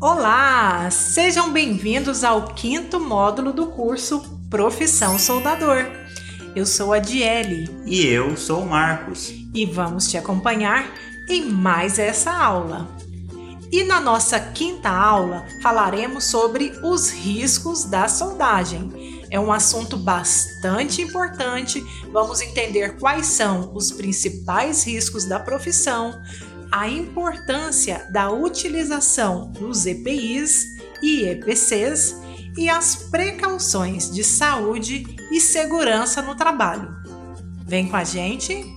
Olá! Sejam bem-vindos ao quinto módulo do curso Profissão Soldador. Eu sou a Diele. E eu sou o Marcos. E vamos te acompanhar em mais essa aula. E na nossa quinta aula falaremos sobre os riscos da soldagem. É um assunto bastante importante. Vamos entender quais são os principais riscos da profissão, a importância da utilização dos EPIs e EPCs e as precauções de saúde e segurança no trabalho. Vem com a gente!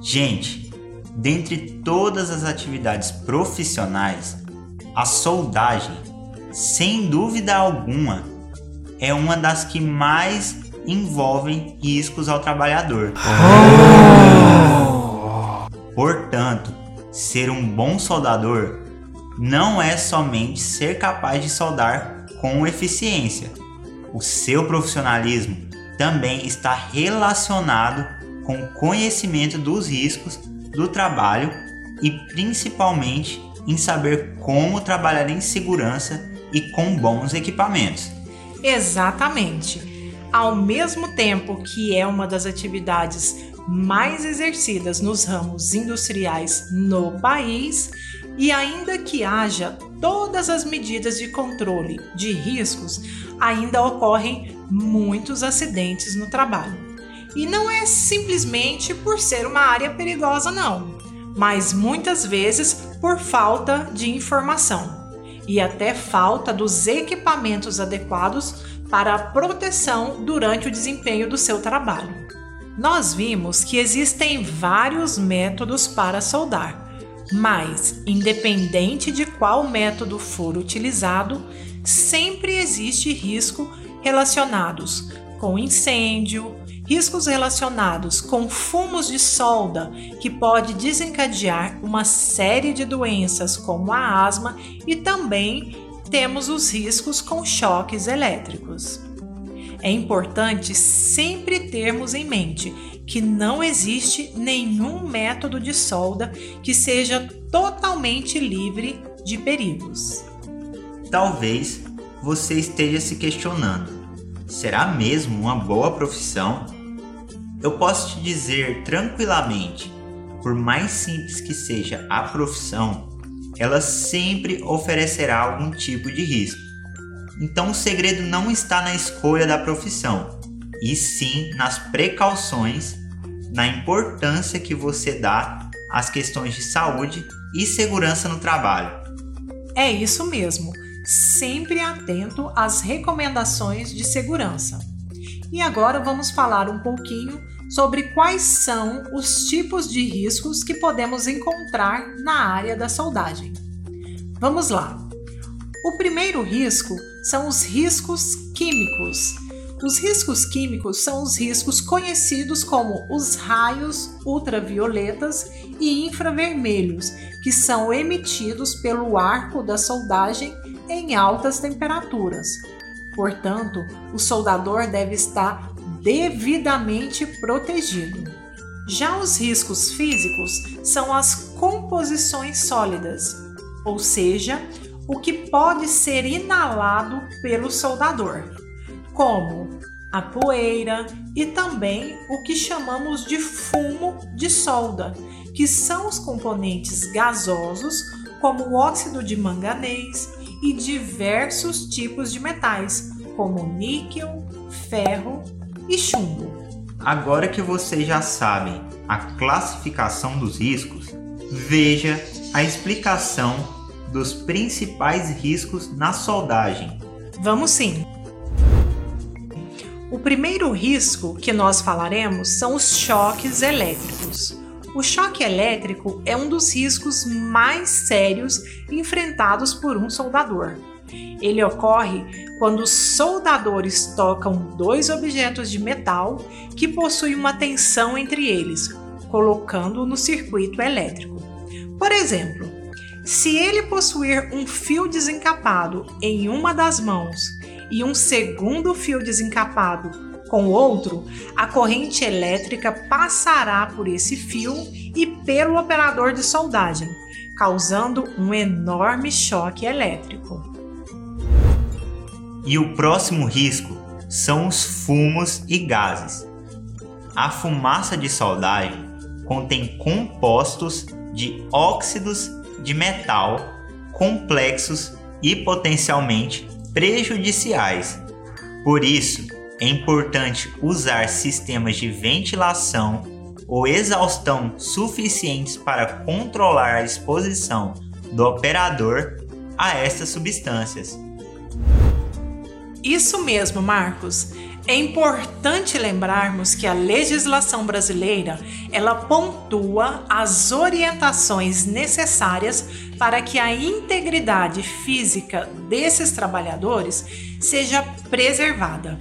Gente, dentre todas as atividades profissionais, a soldagem, sem dúvida alguma, é uma das que mais envolvem riscos ao trabalhador. Portanto, ser um bom soldador não é somente ser capaz de soldar com eficiência. O seu profissionalismo também está relacionado com conhecimento dos riscos do trabalho e principalmente em saber como trabalhar em segurança e com bons equipamentos. Exatamente. Ao mesmo tempo que é uma das atividades mais exercidas nos ramos industriais no país, e ainda que haja todas as medidas de controle de riscos, ainda ocorrem muitos acidentes no trabalho. E não é simplesmente por ser uma área perigosa, não, mas muitas vezes por falta de informação e até falta dos equipamentos adequados para a proteção durante o desempenho do seu trabalho. Nós vimos que existem vários métodos para soldar, mas, independente de qual método for utilizado, sempre existe risco relacionados com incêndio, riscos relacionados com fumos de solda, que pode desencadear uma série de doenças como a asma, e também temos os riscos com choques elétricos. É importante sempre termos em mente que não existe nenhum método de solda que seja totalmente livre de perigos. Talvez você esteja se questionando: será mesmo uma boa profissão eu posso te dizer tranquilamente, por mais simples que seja a profissão, ela sempre oferecerá algum tipo de risco. Então o segredo não está na escolha da profissão, e sim nas precauções, na importância que você dá às questões de saúde e segurança no trabalho. É isso mesmo, sempre atento às recomendações de segurança. E agora vamos falar um pouquinho sobre quais são os tipos de riscos que podemos encontrar na área da soldagem. Vamos lá. O primeiro risco são os riscos químicos. Os riscos químicos são os riscos conhecidos como os raios ultravioletas e infravermelhos, que são emitidos pelo arco da soldagem em altas temperaturas. Portanto, o soldador deve estar devidamente protegido. Já os riscos físicos são as composições sólidas, ou seja, o que pode ser inalado pelo soldador, como a poeira e também o que chamamos de fumo de solda, que são os componentes gasosos, como o óxido de manganês e diversos tipos de metais, como níquel, ferro e chumbo. Agora que vocês já sabem a classificação dos riscos, veja a explicação dos principais riscos na soldagem. Vamos sim! O primeiro risco que nós falaremos são os choques elétricos. O choque elétrico é um dos riscos mais sérios enfrentados por um soldador. Ele ocorre quando os soldadores tocam dois objetos de metal que possuem uma tensão entre eles, colocando-o no circuito elétrico. Por exemplo, se ele possuir um fio desencapado em uma das mãos e um segundo fio desencapado Com o outro, a corrente elétrica passará por esse fio e pelo operador de soldagem, causando um enorme choque elétrico. E o próximo risco são os fumos e gases. A fumaça de soldagem contém compostos de óxidos de metal complexos e potencialmente prejudiciais. Por isso, é importante usar sistemas de ventilação ou exaustão suficientes para controlar a exposição do operador a estas substâncias. Isso mesmo, Marcos. É importante lembrarmos que a legislação brasileira, ela pontua as orientações necessárias para que a integridade física desses trabalhadores seja preservada.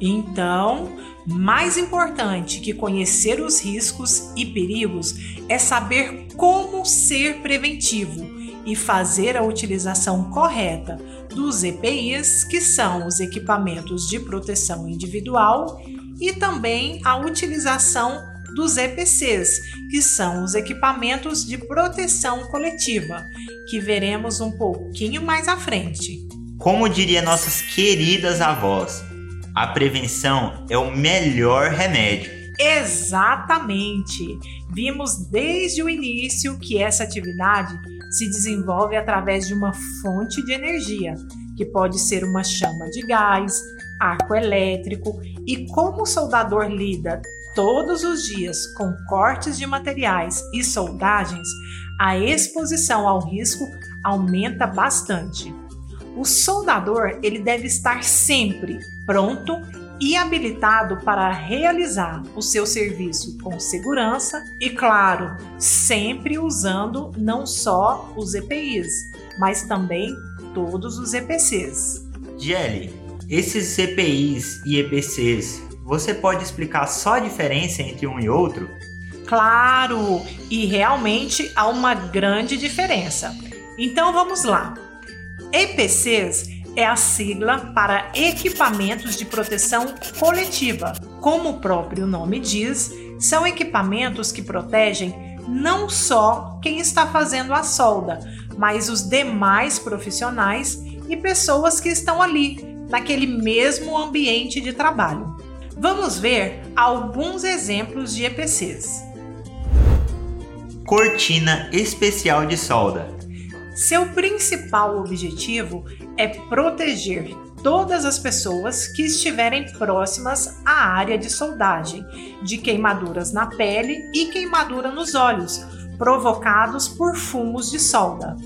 Então, mais importante que conhecer os riscos e perigos é saber como ser preventivo e fazer a utilização correta dos EPIs, que são os equipamentos de proteção individual, e também a utilização dos EPCs, que são os equipamentos de proteção coletiva, que veremos um pouquinho mais à frente. Como diria nossas queridas avós, a prevenção é o melhor remédio. Exatamente! Vimos desde o início que essa atividade se desenvolve através de uma fonte de energia, que pode ser uma chama de gás, arco elétrico, e como o soldador lida todos os dias com cortes de materiais e soldagens, a exposição ao risco aumenta bastante. O soldador ele deve estar sempre pronto e habilitado para realizar o seu serviço com segurança e, claro, sempre usando não só os EPIs, mas também todos os EPCs. Jelly, esses EPIs e EPCs, você pode explicar só a diferença entre um e outro? Claro, e realmente há uma grande diferença. Então vamos lá. EPCs é a sigla para Equipamentos de Proteção Coletiva. Como o próprio nome diz, são equipamentos que protegem não só quem está fazendo a solda, mas os demais profissionais e pessoas que estão ali, naquele mesmo ambiente de trabalho. Vamos ver alguns exemplos de EPCs. Cortina especial de solda. Seu principal objetivo é proteger todas as pessoas que estiverem próximas à área de soldagem, de queimaduras na pele e queimadura nos olhos, provocados por fumos de solda.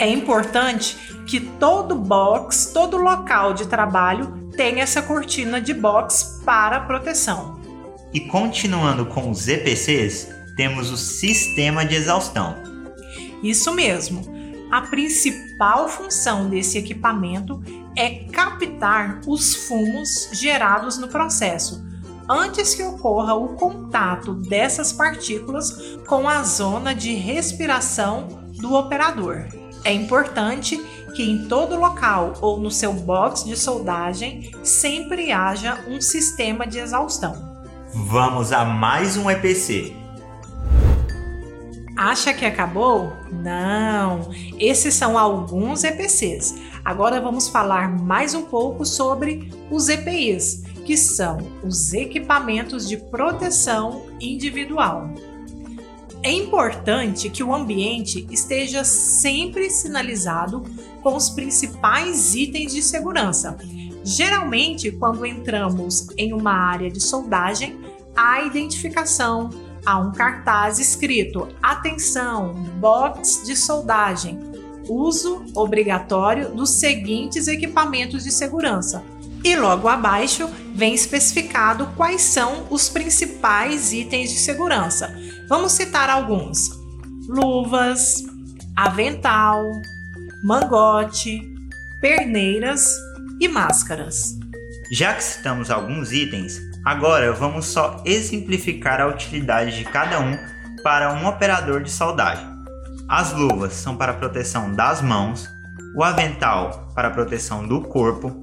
É importante que todo box, todo local de trabalho tenha essa cortina de box para proteção. E continuando com os EPCs, temos o sistema de exaustão. Isso mesmo a principal função desse equipamento é captar os fumos gerados no processo, antes que ocorra o contato dessas partículas com a zona de respiração do operador. É importante que em todo local ou no seu box de soldagem sempre haja um sistema de exaustão. Vamos a mais um EPC. Acha que acabou? Não! Esses são alguns EPCs. Agora vamos falar mais um pouco sobre os EPIs, que são os equipamentos de proteção individual. É importante que o ambiente esteja sempre sinalizado com os principais itens de segurança. Geralmente, quando entramos em uma área de soldagem, há identificação, há um cartaz escrito: Atenção, box de soldagem, uso obrigatório dos seguintes equipamentos de segurança. E logo abaixo vem especificado quais são os principais itens de segurança. Vamos citar alguns: luvas, avental, mangote, perneiras e máscaras. Já que citamos alguns itens, Agora vamos só exemplificar a utilidade de cada um para um operador de soldagem. As luvas são para proteção das mãos, o avental para proteção do corpo,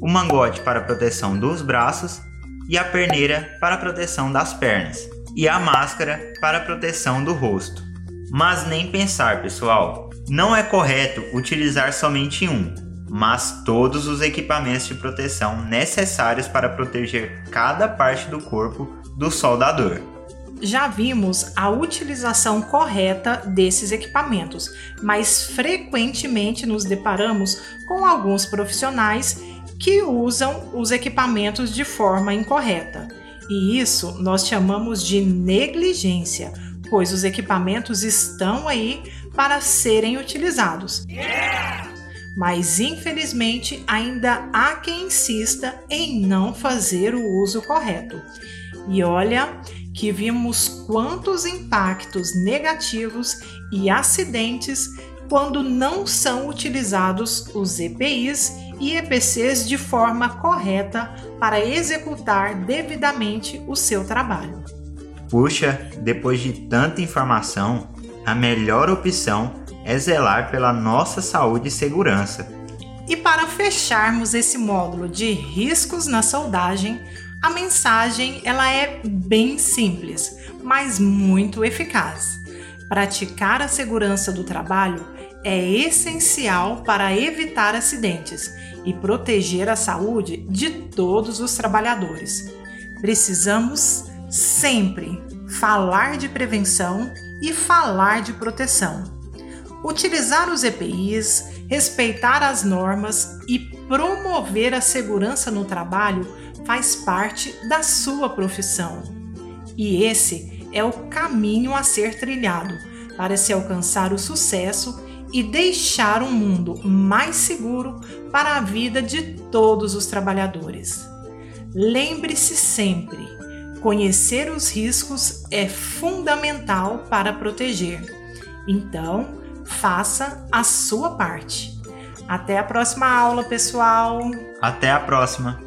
o mangote para proteção dos braços e a perneira para proteção das pernas e a máscara para proteção do rosto. Mas nem pensar, pessoal. Não é correto utilizar somente um, mas todos os equipamentos de proteção necessários para proteger cada parte do corpo do soldador. Já vimos a utilização correta desses equipamentos, mas frequentemente nos deparamos com alguns profissionais que usam os equipamentos de forma incorreta. E isso nós chamamos de negligência, pois os equipamentos estão aí para serem utilizados. Mas infelizmente ainda há quem insista em não fazer o uso correto. E olha que vimos quantos impactos negativos e acidentes quando não são utilizados os EPIs e EPCs de forma correta para executar devidamente o seu trabalho. Puxa, depois de tanta informação, a melhor opção é zelar pela nossa saúde e segurança. E para fecharmos esse módulo de riscos na soldagem, a mensagem ela é bem simples, mas muito eficaz. Praticar a segurança do trabalho é essencial para evitar acidentes e proteger a saúde de todos os trabalhadores. Precisamos sempre falar de prevenção e falar de proteção. Utilizar os EPIs, respeitar as normas e promover a segurança no trabalho faz parte da sua profissão. E esse é o caminho a ser trilhado para se alcançar o sucesso e deixar um mundo mais seguro para a vida de todos os trabalhadores. Lembre-se sempre: conhecer os riscos é fundamental para proteger. Então, faça a sua parte. Até a próxima aula, pessoal! Até a próxima!